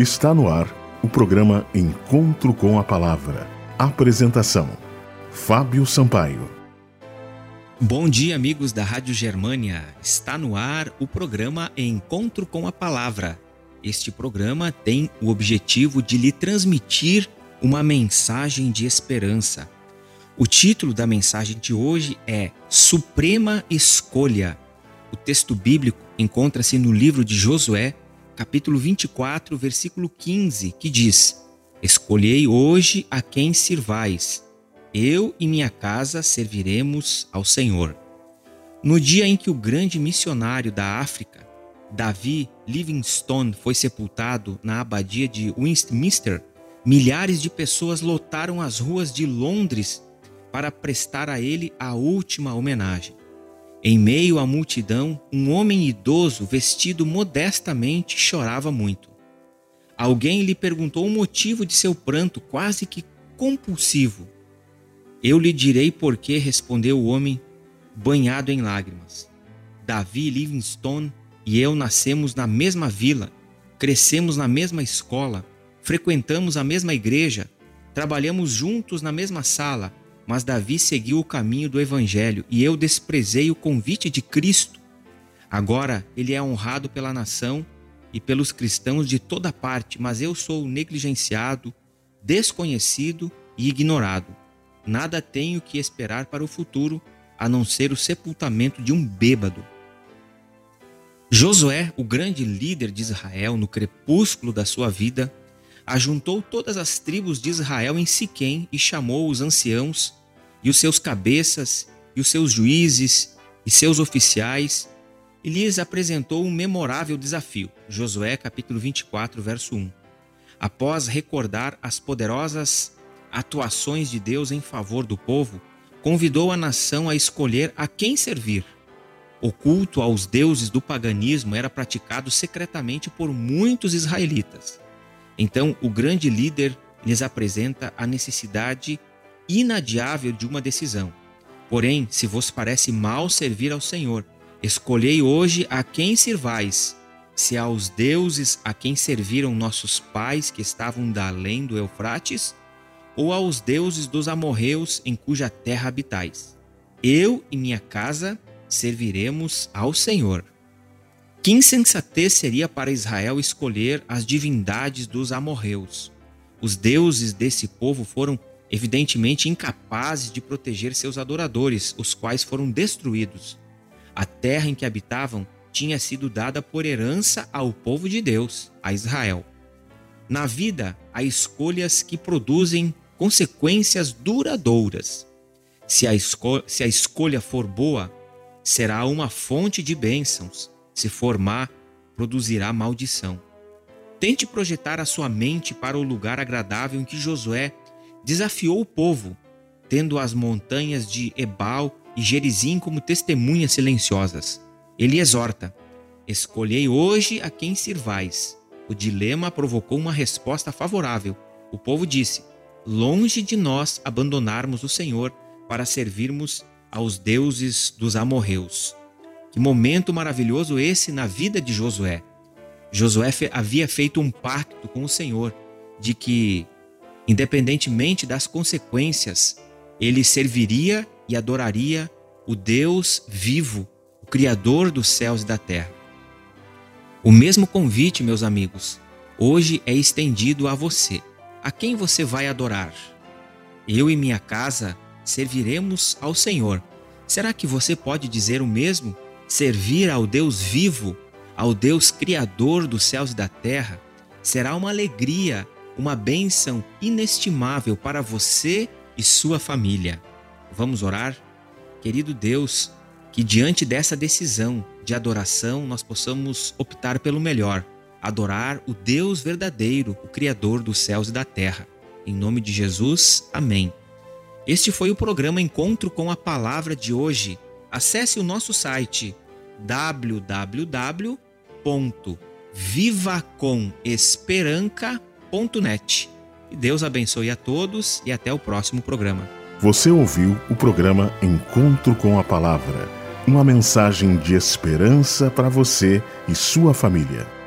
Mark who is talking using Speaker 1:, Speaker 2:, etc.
Speaker 1: Está no ar o programa Encontro com a Palavra. Apresentação: Fábio Sampaio.
Speaker 2: Bom dia, amigos da Rádio Germânia. Está no ar o programa Encontro com a Palavra. Este programa tem o objetivo de lhe transmitir uma mensagem de esperança. O título da mensagem de hoje é Suprema Escolha. O texto bíblico encontra-se no livro de Josué, capítulo 24, versículo 15, que diz: Escolhei hoje a quem sirvais. Eu e minha casa serviremos ao Senhor. No dia em que o grande missionário da África, Davi Livingstone, foi sepultado na abadia de Westminster, milhares de pessoas lotaram as ruas de Londres para prestar a ele a última homenagem. Em meio à multidão, um homem idoso, vestido modestamente, chorava muito. Alguém lhe perguntou o motivo de seu pranto quase que compulsivo. Eu lhe direi por que, respondeu o homem, banhado em lágrimas. Davi Livingstone e eu nascemos na mesma vila, crescemos na mesma escola, frequentamos a mesma igreja, trabalhamos juntos na mesma sala, mas Davi seguiu o caminho do Evangelho e eu desprezei o convite de Cristo. Agora ele é honrado pela nação e pelos cristãos de toda parte, mas eu sou negligenciado, desconhecido e ignorado. Nada tenho que esperar para o futuro a não ser o sepultamento de um bêbado. Josué, o grande líder de Israel no crepúsculo da sua vida, ajuntou todas as tribos de Israel em Siquém e chamou os anciãos e os seus cabeças, e os seus juízes, e seus oficiais, e lhes apresentou um memorável desafio. Josué capítulo 24, verso 1. Após recordar as poderosas atuações de Deus em favor do povo, convidou a nação a escolher a quem servir. O culto aos deuses do paganismo era praticado secretamente por muitos israelitas. Então, o grande líder lhes apresenta a necessidade inadiável de uma decisão. Porém, se vos parece mal servir ao Senhor, escolhei hoje a quem servais, se aos deuses a quem serviram nossos pais que estavam da além do Eufrates, ou aos deuses dos amorreus em cuja terra habitais. Eu e minha casa serviremos ao Senhor. Que insensatez seria para Israel escolher as divindades dos amorreus. Os deuses desse povo foram evidentemente incapazes de proteger seus adoradores, os quais foram destruídos. A terra em que habitavam tinha sido dada por herança ao povo de Deus, a Israel. Na vida, há escolhas que produzem consequências duradouras. Se a, se a escolha for boa, será uma fonte de bênçãos. Se for má, produzirá maldição. Tente projetar a sua mente para o lugar agradável em que Josué desafiou o povo, tendo as montanhas de Ebal e Gerizim como testemunhas silenciosas. Ele exorta: Escolhei hoje a quem sirvais. O dilema provocou uma resposta favorável. O povo disse: Longe de nós abandonarmos o Senhor para servirmos aos deuses dos amorreus. Que momento maravilhoso esse na vida de Josué. Josué havia feito um pacto com o Senhor de que Independentemente das consequências, ele serviria e adoraria o Deus vivo, o Criador dos céus e da terra. O mesmo convite, meus amigos, hoje é estendido a você. A quem você vai adorar? Eu e minha casa serviremos ao Senhor. Será que você pode dizer o mesmo? Servir ao Deus vivo, ao Deus Criador dos céus e da terra? Será uma alegria uma bênção inestimável para você e sua família. Vamos orar? Querido Deus, que diante dessa decisão de adoração nós possamos optar pelo melhor, adorar o Deus verdadeiro, o Criador dos céus e da terra. Em nome de Jesus, amém. Este foi o programa Encontro com a Palavra de hoje. Acesse o nosso site www.vivacomesperanca.com net. E Deus abençoe a todos e até o próximo programa.
Speaker 1: Você ouviu o programa Encontro com a Palavra, uma mensagem de esperança para você e sua família.